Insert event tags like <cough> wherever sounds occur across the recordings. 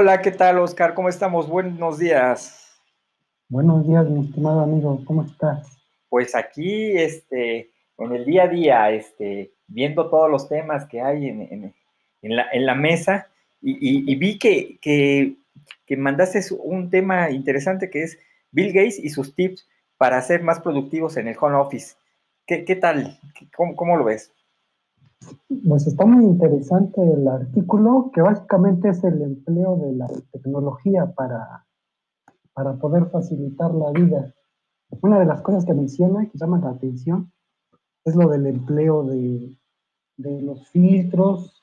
Hola, ¿qué tal, Oscar? ¿Cómo estamos? Buenos días. Buenos días, mi estimado amigo, ¿cómo estás? Pues aquí, este, en el día a día, este, viendo todos los temas que hay en, la, mesa, y, vi que, que, que, mandaste un tema interesante que es Bill Gates y sus tips para ser más productivos en el home office. ¿Qué, tal? ¿Cómo, ¿Cómo lo ves? Pues está muy interesante el artículo, que básicamente es el empleo de la tecnología para, para poder facilitar la vida. Una de las cosas que menciona y que llama la atención es lo del empleo de, de los filtros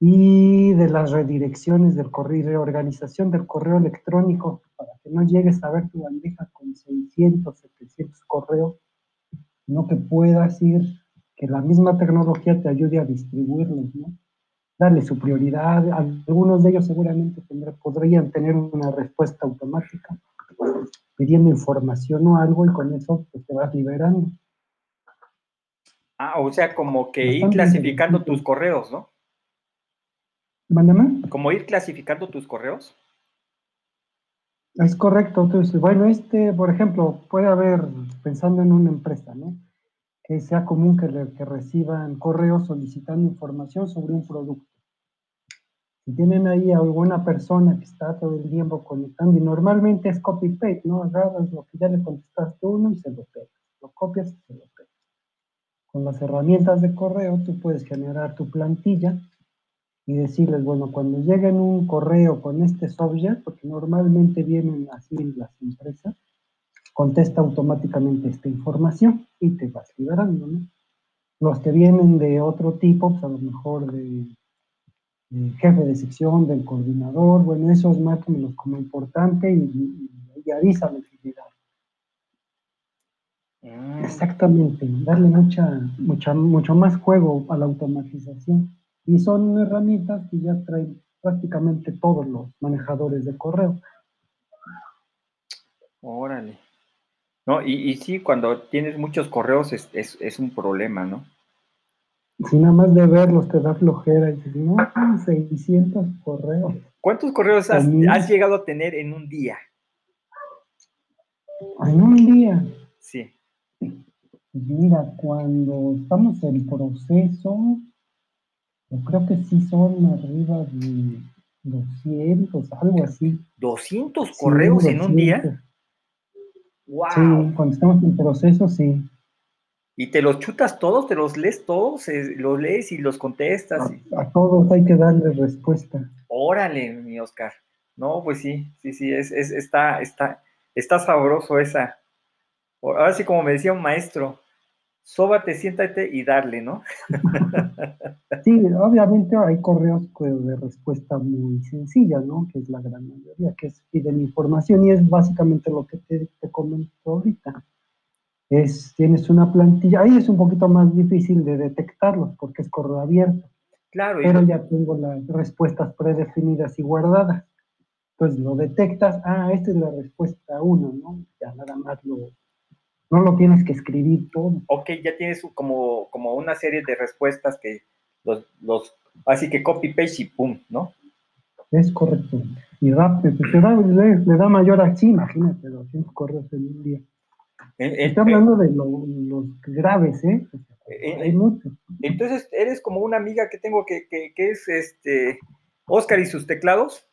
y de las redirecciones del correo, reorganización del correo electrónico para que no llegues a ver tu bandeja con 600, 700 correos, sino que puedas ir que la misma tecnología te ayude a distribuirlos, ¿no? Darle su prioridad. Algunos de ellos seguramente podrían tener una respuesta automática pidiendo información o algo y con eso pues, te vas liberando. Ah, o sea, como que ir clasificando tus correos, ¿no? Mándame. Como ir clasificando tus correos. Es correcto. Entonces, bueno, este, por ejemplo, puede haber, pensando en una empresa, ¿no? Que sea común que, reciban correos solicitando información sobre un producto. Si tienen ahí alguna persona que está todo el tiempo conectando, y normalmente es copy-paste, ¿no? Agarras lo que ya le contestaste uno y se lo pegas. Lo copias y se lo pegas. Con las herramientas de correo tú puedes generar tu plantilla y decirles, bueno, cuando lleguen un correo con este subject, porque normalmente vienen así en las empresas, contesta automáticamente esta información y te vas liberando, ¿no? Los que vienen de otro tipo, pues a lo mejor de, jefe de sección, del coordinador, bueno, esos márquenlos como importante y, y, y avísame mm. Exactamente, darle mucha, mucha, mucho más juego a la automatización. Y son herramientas que ya traen prácticamente todos los manejadores de correo. Órale. ¿No? Y, sí, cuando tienes muchos correos es, un problema, ¿no? Si nada más de verlos te da flojera y dices, no, 600 correos. ¿Cuántos correos has, llegado a tener en un día? En un día. Sí. Mira, cuando estamos en proceso, yo creo que sí son arriba de 200, algo así. ¿200 correos en un día? Sí, cuando estamos en proceso, sí. ¿Y te los chutas todos? ¿Te los lees todos? Eh, ¿Los lees y los contestas? A, todos hay que darle respuesta. Órale, mi Oscar. No, pues sí, sí, sí, es, es, está, está, está sabroso esa. Ahora sí, como me decía un maestro, sóbate, siéntate y darle, ¿no? <laughs> Sí, obviamente hay correos de respuesta muy sencilla, ¿no? Que es la gran mayoría, que es piden información y es básicamente lo que te, te comento ahorita. Es, tienes una plantilla, ahí es un poquito más difícil de detectarlos porque es correo abierto. Claro. Pero ya tengo las respuestas predefinidas y guardadas. Entonces lo detectas, ah, esta es la respuesta 1, ¿no? Ya nada más lo, no lo tienes que escribir todo. Ok, ya tienes como, como una serie de respuestas que los, los así que copy paste y pum, ¿no? Es correcto. Y rápido, le, da mayor acción, imagínate, 200 correos en un día. Estoy hablando de los graves, ¿eh? Hay muchos. Entonces, eres como una amiga que tengo que, que, que es este Oscar y sus teclados.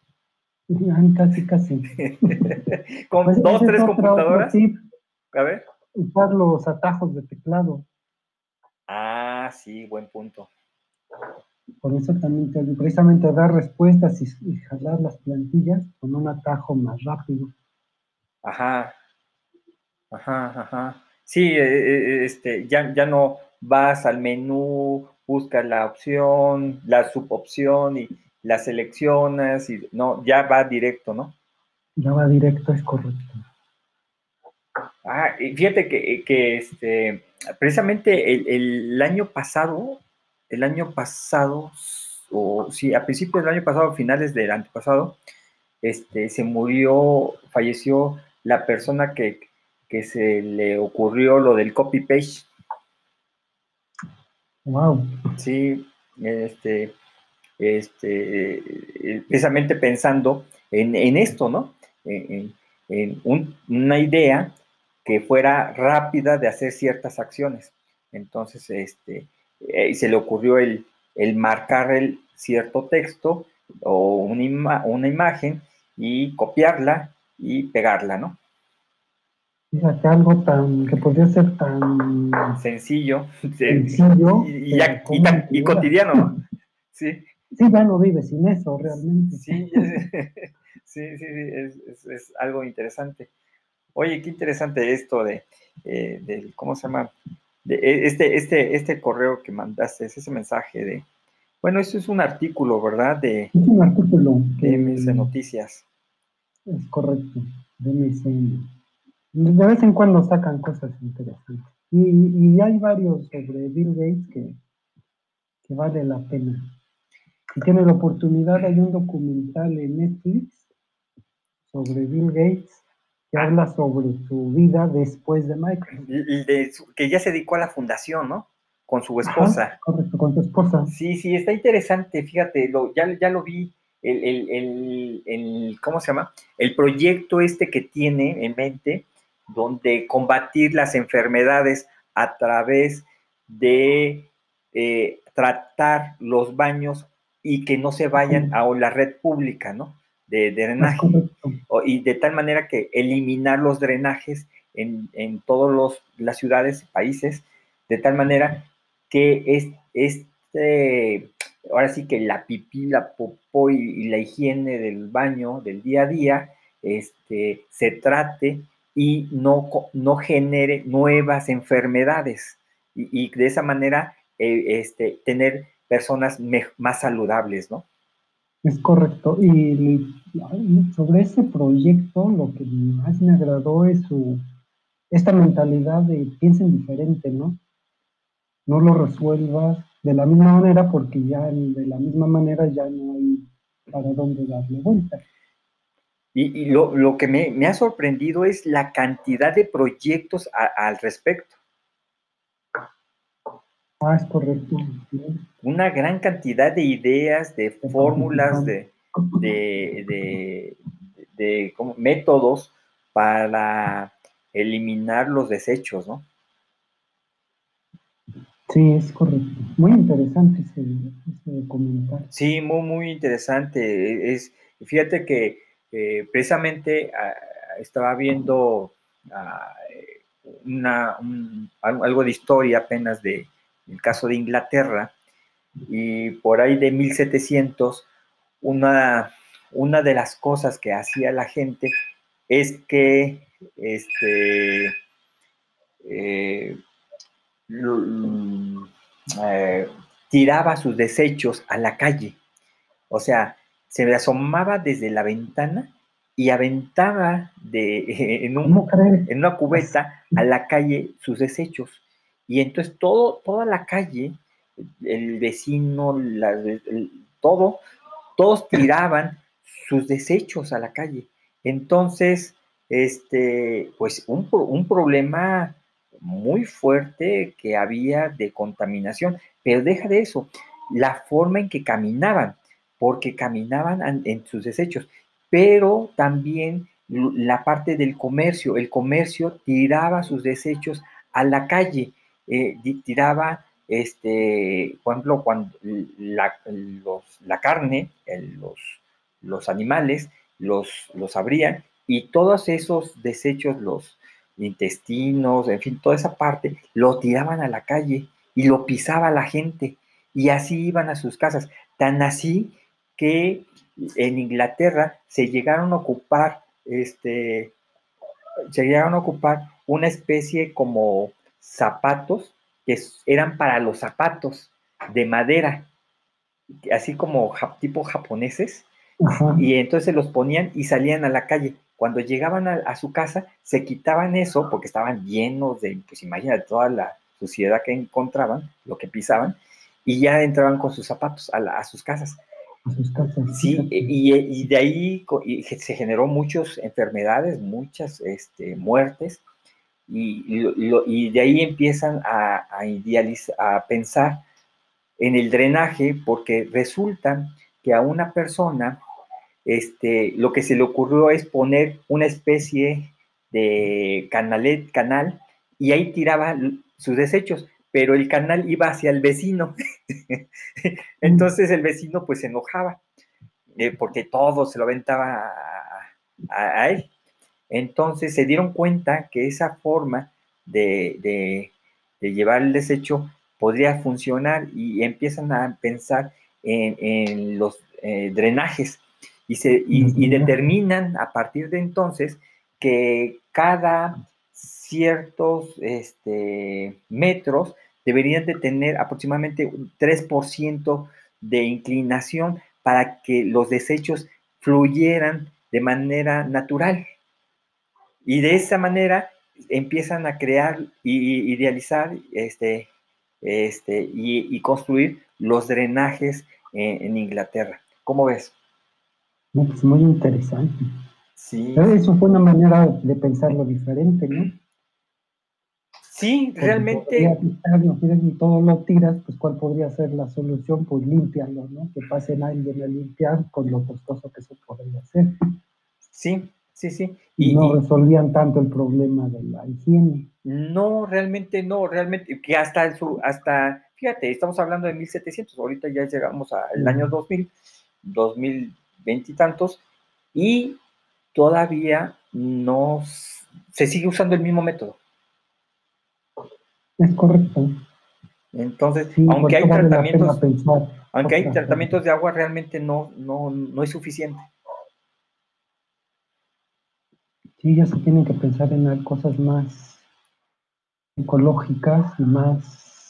Casi, casi. <laughs> Con pues dos, tres computadoras. A ver usar los atajos de teclado. Ah, sí, buen punto. Por eso también te, precisamente dar respuestas y, jalar las plantillas con un atajo más rápido. Ajá. Ajá, ajá. Sí, eh, eh, eh, este, ya, ya no vas al menú, buscas la opción, la subopción y la seleccionas y no, ya va directo, ¿no? Ya va directo, es correcto. Ah, fíjate que, este, precisamente el, año pasado, el año pasado, o sí, a principios del año pasado, finales del antepasado, este, se murió, falleció la persona que, que se le ocurrió lo del copy-paste. Wow. Sí, este, este, eh, precisamente pensando en, esto, ¿no? En, una idea que fuera rápida de hacer ciertas acciones. Entonces, este, eh, se le ocurrió el, marcar el cierto texto o una, una imagen y copiarla y pegarla, ¿no? Fíjate, algo tan, que podría ser tan sencillo, <laughs> sencillo y, cotidiano, <laughs> Sí. Sí, ya no vive sin eso, realmente. Sí, <laughs> sí, sí, es, algo interesante. Oye, qué interesante esto de, eh, ¿cómo se llama? De, e, este, este, este correo que mandaste, ese mensaje de, bueno, eso es un artículo, ¿verdad? De, es un artículo. De MS Noticias. Es correcto, de MS de vez en cuando sacan cosas interesantes. Y, hay varios sobre Bill Gates que, que vale la pena. Si tiene la oportunidad, hay un documental en Netflix sobre Bill Gates que habla sobre su vida después de Microsoft. que ya se dedicó a la fundación, ¿no? Con su esposa. correcto, con su esposa. Sí, sí, está interesante, fíjate, lo, ya, ya lo vi. El, el, el, ¿cómo se llama? El proyecto este que tiene en mente donde combatir las enfermedades a través de eh, tratar los baños y que no se vayan a la red pública, ¿no? De, drenaje. y de tal manera que eliminar los drenajes en, en todas las ciudades y países, de tal manera que es, este, ahora sí que la pipí, la popó y, la higiene del baño del día a día este, se trate y no, no genere nuevas enfermedades y, de esa manera eh, este, tener personas más saludables, ¿no? Es correcto. Y sobre ese proyecto, lo que más me agradó es su, esta mentalidad de piensen diferente, ¿no? No lo resuelvas de la misma manera porque ya de la misma manera ya no hay para dónde darle vuelta. Y, lo, que me, ha sorprendido es la cantidad de proyectos al respecto. Ah, es correcto. Una gran cantidad de ideas, de fórmulas, de, de, métodos para eliminar los desechos, ¿no? Sí, es correcto. Muy interesante ese, ese comentario. Sí, muy, muy interesante. Es, fíjate que eh, precisamente ah, estaba viendo ah, algo de historia apenas de el caso de Inglaterra y por ahí de 1700 una, una de las cosas que hacía la gente es que este, eh, eh, tiraba sus desechos a la calle. O sea, se asomaba desde la ventana y aventaba de, <laughs> en, en una cubeta a la calle sus desechos. Y entonces todo, toda la calle, el vecino, todo, todos tiraban sus desechos a la calle. Entonces, este, pues un, un problema muy fuerte que había de contaminación. Pero deja de eso, la forma en que caminaban porque caminaban en sus desechos, pero también la parte del comercio, el comercio tiraba sus desechos a la calle, eh, tiraba, este, por ejemplo, cuando la, la carne, los, los, animales, los, los abrían y todos esos desechos, los intestinos, en fin, toda esa parte, lo tiraban a la calle y lo pisaba la gente y así iban a sus casas. Tan así que en Inglaterra se llegaron a ocupar, este, se llegaron a ocupar una especie como zapatos que eran para los zapatos de madera, así como tipo japoneses, y entonces los ponían y salían a la calle. Cuando llegaban a, su casa, se quitaban eso porque estaban llenos de, pues imagínate, toda la suciedad que encontraban, lo que pisaban, y ya entraban con sus zapatos a sus casas. Sí, y, de ahí se generó muchas enfermedades, muchas este, muertes, y, de ahí empiezan a, a, a pensar en el drenaje porque resulta que a una persona este, lo que se le ocurrió es poner una especie de canalet, canal y ahí tiraba sus desechos, pero el canal iba hacia el vecino. <laughs> Entonces el vecino pues se enojaba eh, porque todo se lo aventaba a, él. Entonces se dieron cuenta que esa forma de, llevar el desecho podría funcionar y empiezan a pensar en, los eh, drenajes y, se, y, determinan a partir de entonces que cada ciertos este, metros deberían de tener aproximadamente un 3% de inclinación para que los desechos fluyeran de manera natural. Y de esa manera empiezan a crear y idealizar este, este, y, construir los drenajes en Inglaterra. ¿Cómo ves? pues muy interesante. Sí. Eso fue una manera de pensarlo diferente, ¿no? Sí, realmente. Si todo lo tiras, pues ¿cuál podría ser la solución? Pues limpiarlo, ¿no? Que pasen alguien a limpiar con lo costoso que eso podría ser. Sí, sí, sí. Y, no resolvían tanto el problema de la higiene. No, realmente no, realmente, que hasta, su, hasta fíjate, estamos hablando de 1700, ahorita ya llegamos al año 2000, 2000 veintitantos, y, todavía no se sigue usando el mismo método. Es correcto. Entonces, aunque hay tratamientos, aunque hay tratamientos de agua, realmente no, no, no es suficiente. Ya se tienen que pensar en cosas más ecológicas y más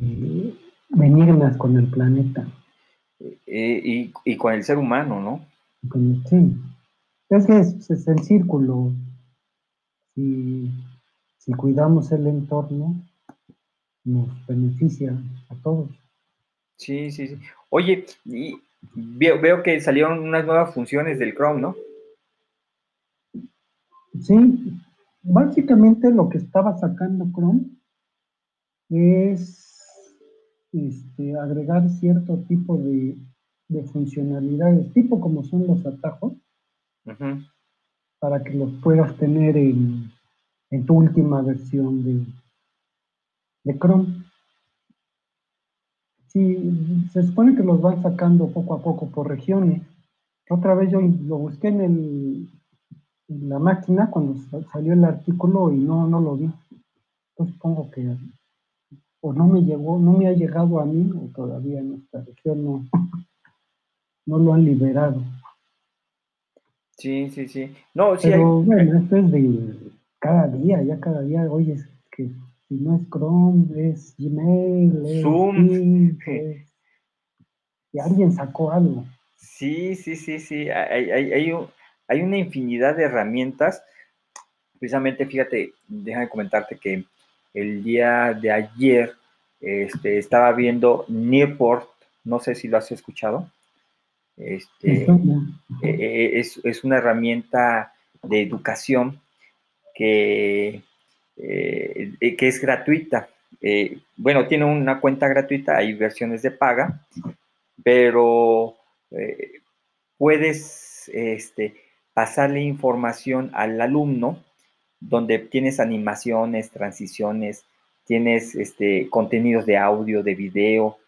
eh, benignas con el planeta. Eh, y, con el ser humano, ¿no? Sí. Es que es, el círculo. Si, si cuidamos el entorno, nos beneficia a todos. Sí, sí, sí. Oye, y veo, que salieron unas nuevas funciones del Chrome, ¿no? Sí, básicamente lo que estaba sacando Chrome es este, agregar cierto tipo de, funcionalidades, tipo como son los atajos, para que los puedas tener en, tu última versión de, de Chrome. Sí, se supone que los van sacando poco a poco por regiones. Otra vez yo lo busqué en, el, la máquina cuando salió el artículo y no, no lo vi. Entonces supongo que o no me llegó, no me ha llegado a mí, o todavía en nuestra región no, <laughs> no lo han liberado. Sí, sí, sí. No, sí Pero bueno, esto es de cada día, ya cada día, oye, es que si no es Chrome, es Gmail, es Zoom. <laughs> y alguien sacó algo. Sí, sí, sí, sí. Hay, hay, hay, hay una infinidad de herramientas. Precisamente, fíjate, déjame comentarte que el día de ayer este, estaba viendo Newport, no sé si lo has escuchado. Este, eh, eh, es, una herramienta de educación que, eh, que es gratuita. bueno, tiene una cuenta gratuita, hay versiones de paga, pero puedes este, pasarle información al alumno donde tienes animaciones, transiciones, tienes este, contenidos de audio, de video,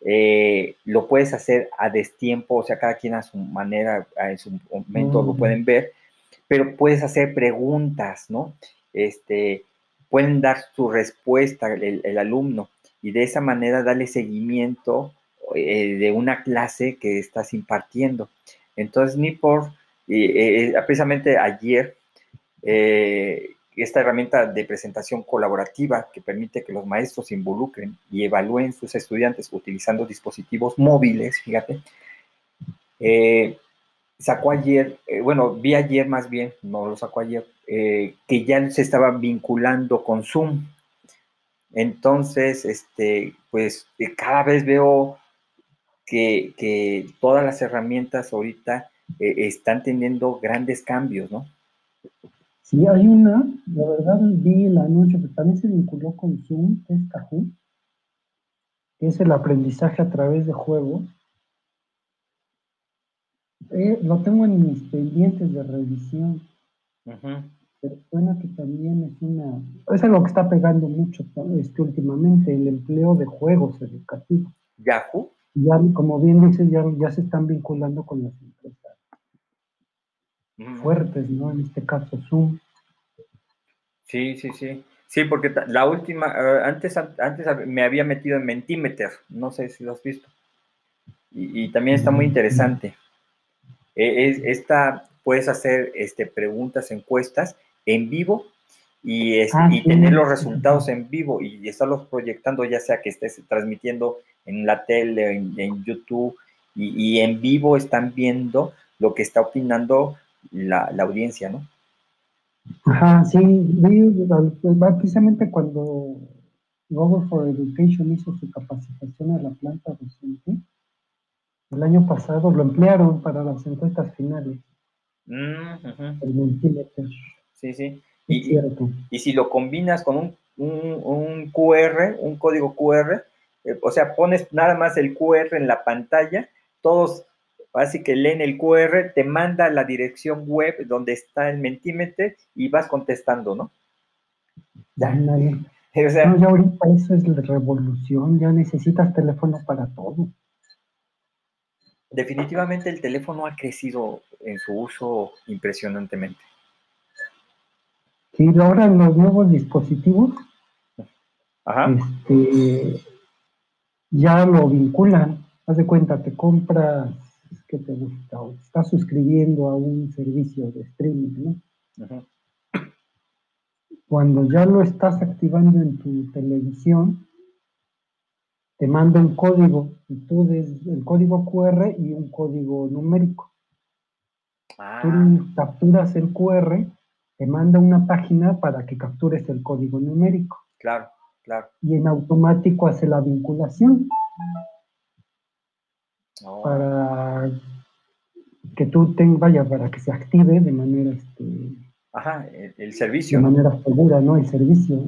eh, lo puedes hacer a destiempo, o sea, cada quien a su manera, en su momento lo pueden ver, pero puedes hacer preguntas, ¿no? Este, pueden dar su respuesta el, alumno y de esa manera darle seguimiento eh, de una clase que estás impartiendo. Entonces, ni por, eh, precisamente ayer eh, esta herramienta de presentación colaborativa que permite que los maestros involucren y evalúen sus estudiantes utilizando dispositivos móviles, fíjate, eh, sacó ayer, eh, bueno, vi ayer más bien, no lo sacó ayer, que ya se estaba vinculando con Zoom. Entonces, este, pues cada vez veo que, que todas las herramientas ahorita están teniendo grandes cambios, ¿no? Sí, hay una, la verdad vi el anuncio que también se vinculó con Zoom, es Kahoot. que es el aprendizaje a través de juegos. Eh, lo tengo en mis pendientes de revisión. Pero suena que también es una... Es algo que está pegando mucho este, últimamente, el empleo de juegos educativos. Yahoo. Ya, como bien dices, ya, ya se están vinculando con las empresas fuertes, ¿no? En este caso Zoom. Sí, sí, sí. Sí, porque la última, eh, antes, antes me había metido en Mentimeter, no sé si lo has visto. Y, también está muy interesante. E, es, esta, puedes hacer este, preguntas, encuestas en vivo y, ah, tener los resultados en vivo y estarlos proyectando, ya sea que estés transmitiendo en la tele, en, YouTube, y, en vivo están viendo lo que está opinando la, la audiencia, ¿no? Ajá, sí, precisamente cuando Google for Education hizo su capacitación a la planta docente, el año pasado lo emplearon para las encuestas finales. Mm, sí, sí. Y, y, si lo combinas con un, un, QR, un código QR, eh, o sea, pones nada más el QR en la pantalla, todos Así que leen el QR, te manda la dirección web donde está el Mentimeter y vas contestando, ¿no? Ya, nadie. <laughs> O sea, no, ya ahorita eso es la revolución, ya necesitas teléfono para todo. Definitivamente el teléfono ha crecido en su uso impresionantemente. Sí, ahora los nuevos dispositivos Este, ya lo vinculan. Haz de cuenta, te compras que te gusta o estás suscribiendo a un servicio de streaming, ¿no? Cuando ya lo estás activando en tu televisión, te manda un código y tú des el código QR y un código numérico. Ah. Tú capturas el QR, te manda una página para que captures el código numérico. Claro, claro. Y en automático hace la vinculación. Oh. Para que tú tengas, vaya, para que se active de manera, este, Ajá, el, servicio. De manera segura, ¿no? El servicio.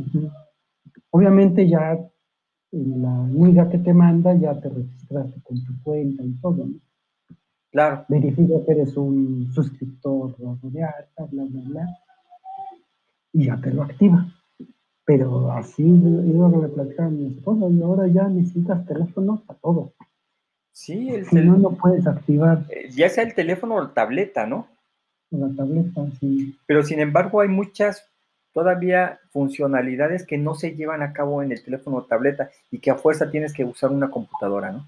Obviamente ya en la liga que te manda ya te registraste con tu cuenta y todo, ¿no? Claro. Verifica que eres un suscriptor de alta, bla, bla, bla. Y ya te lo activa. Pero así, yo lo que me platicaba mi esposa, y ahora ya necesitas teléfono para todo. Sí, el si no, puedes activar. Eh, ya sea el teléfono o la tableta, ¿no? La tableta, sí. Pero sin embargo, hay muchas todavía funcionalidades que no se llevan a cabo en el teléfono o tableta y que a fuerza tienes que usar una computadora, ¿no?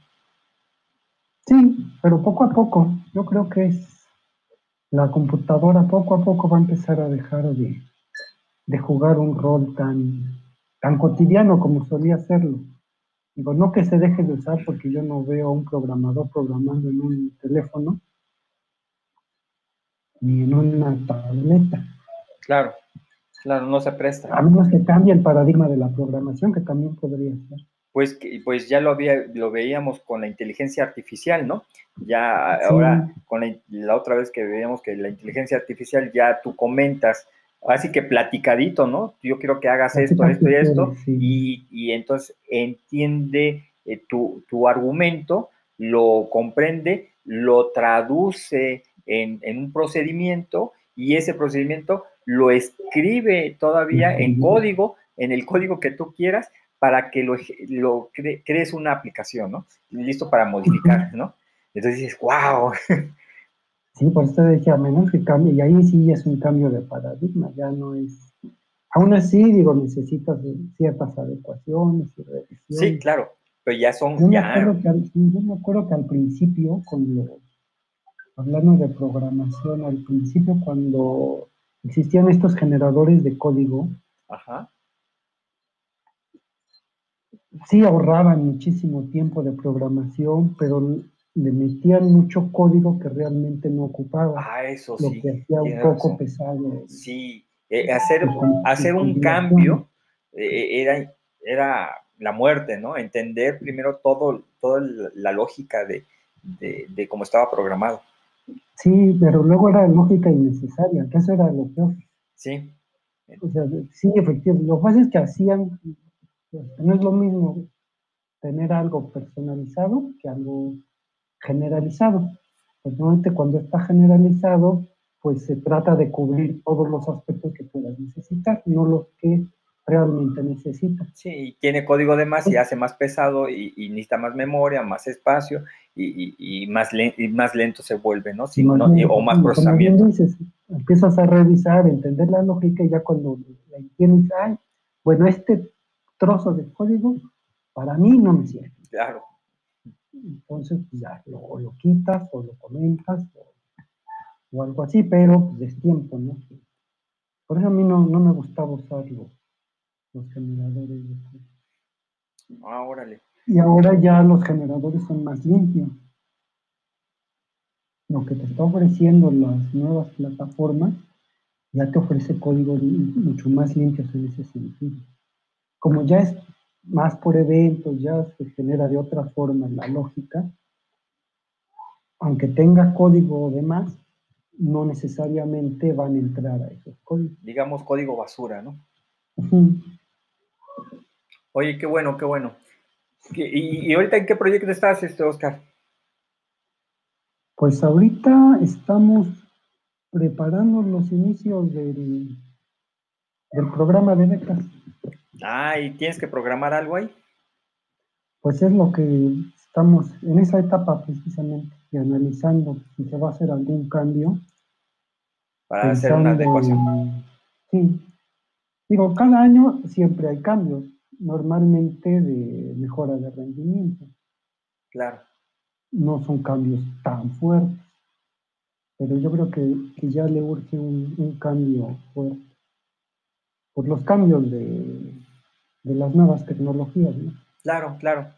Sí, pero poco a poco. Yo creo que es la computadora poco a poco va a empezar a dejar de, de jugar un rol tan, tan cotidiano como solía hacerlo. Digo, no que se deje de usar porque yo no veo a un programador programando en un teléfono ni en una tableta. Claro, claro, no se presta. A menos que cambie el paradigma de la programación, que también podría ser. Pues, pues ya lo, había, lo veíamos con la inteligencia artificial, ¿no? Ya ahora, con la, otra vez que veíamos que la inteligencia artificial ya tú comentas así que platicadito, ¿no? Yo quiero que hagas esto, esto y esto, y, entonces entiende eh, tu, argumento, lo comprende, lo traduce en, un procedimiento y ese procedimiento lo escribe todavía en código, en el código que tú quieras, para que lo, lo crees una aplicación, ¿no? Listo para modificar, ¿no? Entonces dices, wow, <laughs> Sí, por eso decía, a menos que cambie, y ahí sí es un cambio de paradigma, ya no es... Aún así, digo, necesitas ciertas adecuaciones y revisiones. Sí, claro, pero ya son... Yo, Me, acuerdo que al, yo me acuerdo que al principio, cuando, hablando de programación, al principio cuando existían estos generadores de código, Ajá. sí ahorraban muchísimo tiempo de programación, pero le metían mucho código que realmente no ocupaba. Ah, eso lo sí. que hacía un poco pesado. Sí, eh, hacer, hacer un cambio eh, era, era la muerte, ¿no? Entender primero todo, toda la lógica de, de, cómo estaba programado. Sí, pero luego era lógica innecesaria, que eso era lo peor. Sí. O sea, sí, efectivamente. Lo que pasa es que hacían, no es lo mismo tener algo personalizado que algo generalizado. Normalmente cuando está generalizado, pues se trata de cubrir todos los aspectos que puedas necesitar, no los que realmente necesitas. Sí, tiene código de más y hace más pesado y, necesita más memoria, más espacio y, más, y más lento se vuelve, ¿no? o más procesamiento. empiezas a revisar, entender la lógica y ya cuando la entiendes, ay, bueno, este trozo de código para mí no me sirve. Claro. Entonces, pues, ya lo, lo quitas o lo comentas o, algo así, pero pues es tiempo, ¿no? Por eso a mí no, no me gustaba usarlo los generadores de Ah, órale. Y ahora ya los generadores son más limpios. Lo que te está ofreciendo las nuevas plataformas ya te ofrece códigos mucho más limpios en ese sentido. Como ya es más por eventos, ya se genera de otra forma la lógica, aunque tenga código de más, no necesariamente van a entrar a esos códigos. Digamos código basura, ¿no? Oye, qué bueno, qué bueno. ¿Y, ahorita en qué proyecto estás, este, Oscar? Pues ahorita estamos preparando los inicios del, del programa de becas. Ah, ¿y tienes que programar algo ahí? Pues es lo que estamos en esa etapa precisamente, y analizando si se va a hacer algún cambio. Para hacer una adecuación. Sí. Digo, cada año siempre hay cambios normalmente de mejora de rendimiento. Claro. No son cambios tan fuertes, pero yo creo que, ya le urge un, cambio fuerte por los cambios de, las nuevas tecnologías. Claro, claro,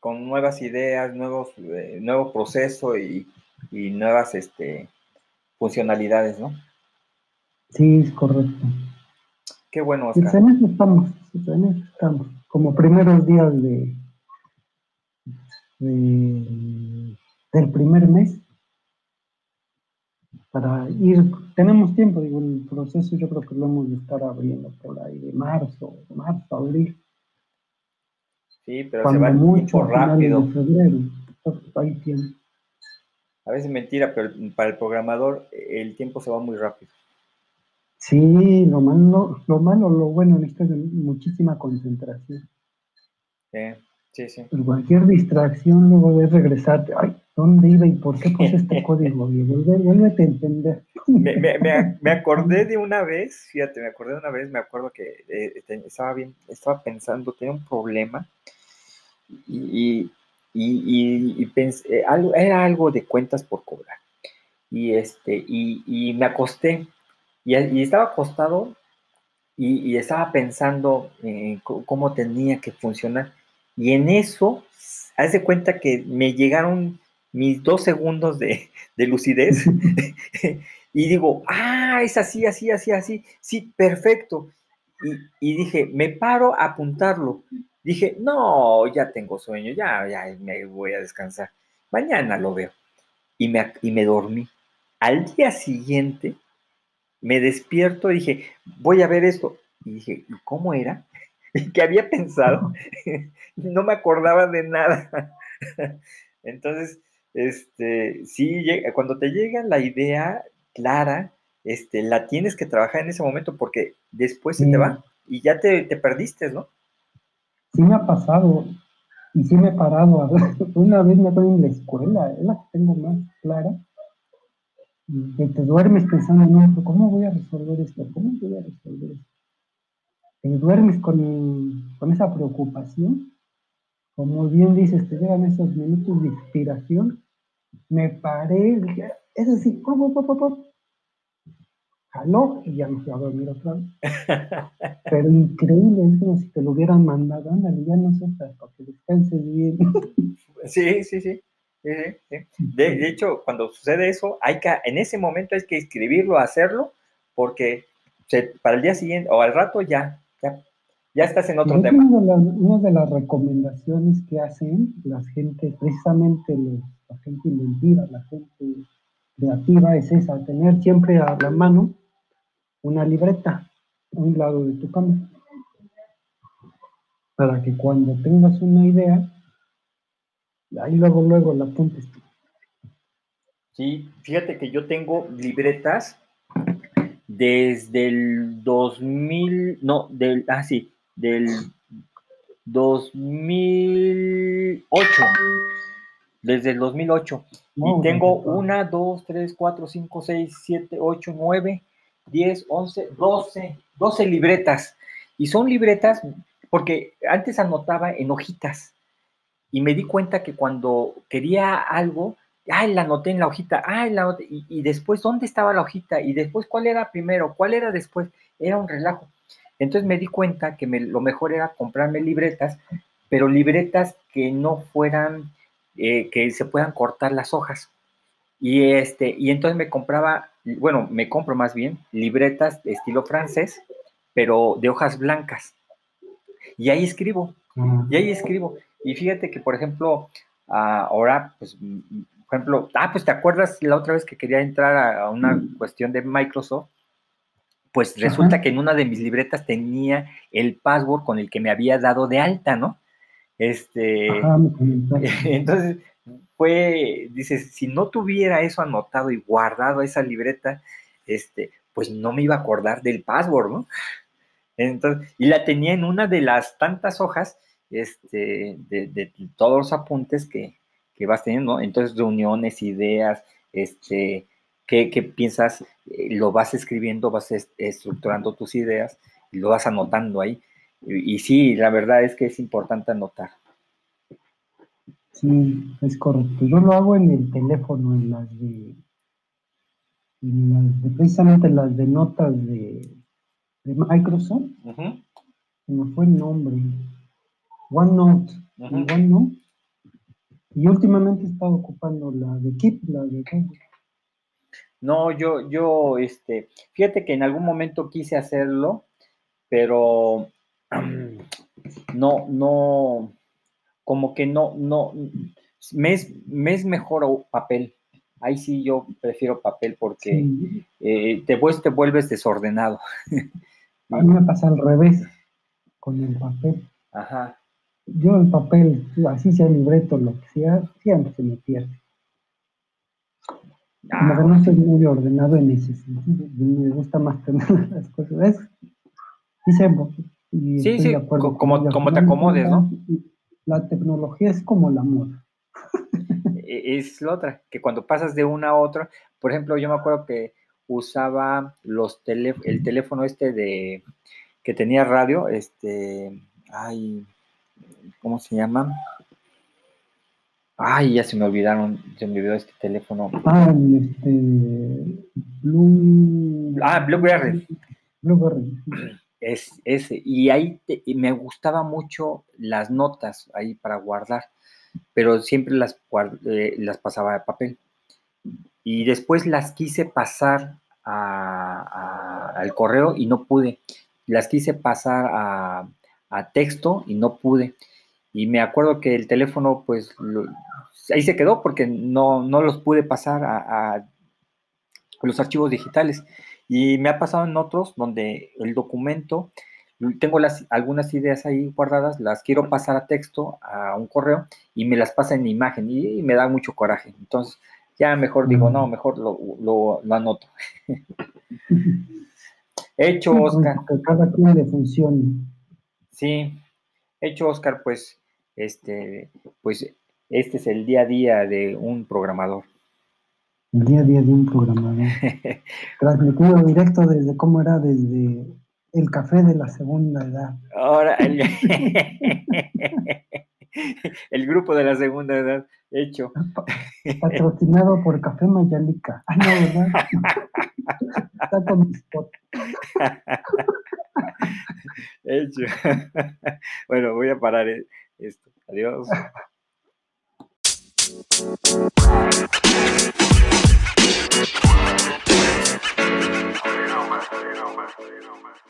con nuevas ideas, nuevos, eh, nuevo proceso y, nuevas este, funcionalidades, ¿no? Sí, es correcto. Qué bueno, Oscar. En eso estamos, en eso estamos. Como primeros días de, del primer mes, para ir, tenemos tiempo, digo, el proceso yo creo que lo hemos de estar abriendo por ahí de marzo, marzo, abril. Sí, pero se va mucho rápido. Febrero, hay tiempo. A veces mentira, pero para el programador el tiempo se va muy rápido. Sí, lo malo, lo malo, lo bueno, necesitas muchísima concentración. Sí, sí, sí. cualquier distracción luego de regresarte, ay, ¿dónde iba y por qué puse este <laughs> código? Vuelve, a entender. Me, acordé de una vez, fíjate, me acordé de una vez, me acuerdo que eh, estaba bien, estaba pensando, tenía un problema y, y, pensé, eh, algo, era algo de cuentas por cobrar. Y, este, y me acosté y, estaba acostado y, estaba pensando en cómo tenía que funcionar. Y en eso, haz de cuenta que me llegaron mis dos segundos de, lucidez <laughs> y digo, ah, es así, así, así, así, sí, perfecto. Y, dije, me paro a apuntarlo. Dije, no, ya tengo sueño, ya, ya me voy a descansar. Mañana lo veo. Y me, y me dormí. Al día siguiente, me despierto y dije, voy a ver esto. Y dije, ¿y cómo era? <laughs> ¿Qué había pensado? <laughs> no me acordaba de nada. Entonces, este, sí, cuando te llega la idea clara, este, la tienes que trabajar en ese momento porque después se te va y ya te, te, perdiste, ¿no? Sí me ha pasado y sí me he parado. <laughs> Una vez me acuerdo en la escuela, es la que tengo más clara que te duermes pensando en un, ¿cómo voy a resolver esto? ¿Cómo voy a resolver esto? Te duermes con, con esa preocupación, como bien dices, te llegan esos minutos de inspiración, me paré, dije, es así, pop, pop, pop, pop. jaló y ya me fui a dormir otra vez. <laughs> Pero increíble, es como si te lo hubieran mandado, ándale, ya no sé, para que descanses bien. <laughs> Sí, sí, sí. De, hecho, cuando sucede eso, hay que, en ese momento hay que escribirlo, hacerlo, porque para el día siguiente o al rato ya, ya, ya estás en otro tema. Una de, las, recomendaciones que hacen la gente, precisamente la gente inventiva, la gente creativa, es esa, tener siempre a la mano una libreta a un lado de tu cama. Para que cuando tengas una idea, Ahí luego, luego la apuntes tú. Sí, fíjate que yo tengo libretas desde el 2000, no, del, ah, sí, del 2008, desde el 2008. y tengo una, dos, tres, cuatro, cinco, seis, siete, ocho, nueve, diez, once, doce, doce libretas. Y son libretas porque antes anotaba en hojitas y me di cuenta que cuando quería algo, ay, la anoté en la hojita, ay, la y, y, después, ¿dónde estaba la hojita? Y después, ¿cuál era primero? ¿Cuál era después? Era un relajo. Entonces me di cuenta que lo mejor era comprarme libretas, pero libretas que no fueran, eh, que se puedan cortar las hojas. Y, este, y entonces me compraba, bueno, me compro más bien libretas de estilo francés, pero de hojas blancas. Y ahí escribo, y ahí escribo. Y fíjate que, por ejemplo, ahora, pues, por ejemplo, ah, pues te acuerdas la otra vez que quería entrar a, una cuestión de Microsoft, pues resulta que en una de mis libretas tenía el password con el que me había dado de alta, ¿no? Este, <laughs> entonces fue, dices, si no tuviera eso anotado y guardado esa libreta, este, pues no me iba a acordar del password, ¿no? Entonces, y la tenía en una de las tantas hojas, este, de, todos los apuntes que, que vas teniendo, ¿no? Entonces, reuniones, ideas, este, ¿Qué, piensas? Eh, lo vas escribiendo, vas estructurando tus ideas y lo vas anotando ahí. Y, sí, la verdad es que es importante anotar. Sí, es correcto. Yo lo hago en el teléfono, en las de, en precisamente las de notas de, Microsoft. Uh fue el nombre. OneNote. OneNote. Y últimamente he estado ocupando la de Keep, la de Google. No, yo, yo, este, fíjate que en algún momento quise hacerlo, pero <clears throat> no, no, como que no, no, me es, me mejor papel. Ahí sí yo prefiero papel porque eh, te, te vuelves desordenado. <laughs> A mí me pasa al revés con el papel. Ajá. Yo el papel, así sea libreto, lo que sea, siempre se me pierde. Como que no soy muy ordenado en ese sentido. Me gusta más tener <laughs> las cosas. sí, sí, como, como te acomodes, ¿no? La tecnología es como la moda. E, es la otra, que cuando pasas de una a otra, por ejemplo, yo me acuerdo que usaba los el teléfono este de que tenía radio, este, ay, ¿cómo se llama? Ay, ya se me olvidaron, se me olvidó este teléfono. Ah, este. Blue. Ah, Blueberry. Blueberry. Es ese. Y ahí me gustaba mucho las notas ahí para guardar, pero siempre las, eh, las pasaba de papel. Y después las quise pasar al correo y no pude. Las quise pasar a, a texto y no pude. Y me acuerdo que el teléfono, pues, ahí se quedó porque no, los pude pasar a, los archivos digitales. Y me ha pasado en otros donde el documento, tengo las, algunas ideas ahí guardadas, las quiero pasar a texto, a un correo, y me las pasa en imagen y, me da mucho coraje. Entonces, ya mejor digo, no, mejor lo, lo, lo anoto. <laughs> Hecho, Oscar. cada quien le funciona. Sí, hecho, Oscar, pues, este, pues este es el día a día de un programador. El día a día de un programador. <laughs> Transmitido directo desde cómo era desde el café de la segunda edad. Ahora, el, <laughs> <laughs> el grupo de la segunda edad, hecho. Patrocinado por Café Mayalica. Ah, no, ¿verdad? Está con mi spot. Hecho. Bueno, voy a parar esto. Adiós. Thank you.